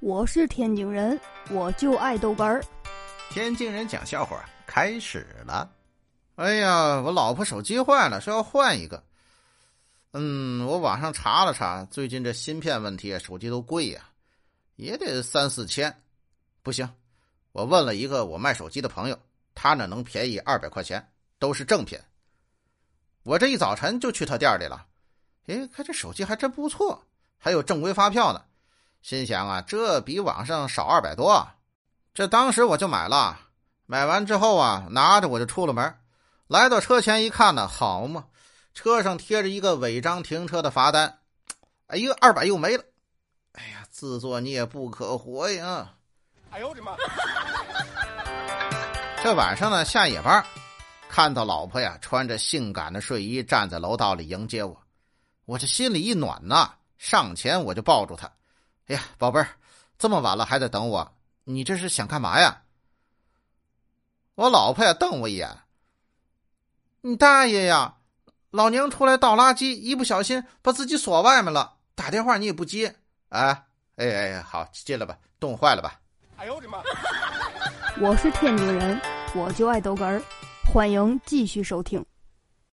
我是天津人，我就爱豆干儿。天津人讲笑话开始了。哎呀，我老婆手机坏了，说要换一个。嗯，我网上查了查，最近这芯片问题，手机都贵呀，也得三四千。不行，我问了一个我卖手机的朋友，他那能便宜二百块钱，都是正品。我这一早晨就去他店里了，哎，看这手机还真不错，还有正规发票呢。心想啊，这比网上少二百多，这当时我就买了。买完之后啊，拿着我就出了门，来到车前一看呢，好嘛，车上贴着一个违章停车的罚单，哎呦，二百又没了。哎呀，自作孽不可活呀！哎呦我的妈！这晚上呢，下夜班，看到老婆呀穿着性感的睡衣站在楼道里迎接我，我这心里一暖呐，上前我就抱住她。哎呀，宝贝儿，这么晚了还在等我，你这是想干嘛呀？我老婆呀瞪我一眼。你大爷呀！老娘出来倒垃圾，一不小心把自己锁外面了，打电话你也不接，啊？哎哎，好进来吧，冻坏了吧？哎呦我的妈！我是天津人，我就爱逗哏儿，欢迎继续收听。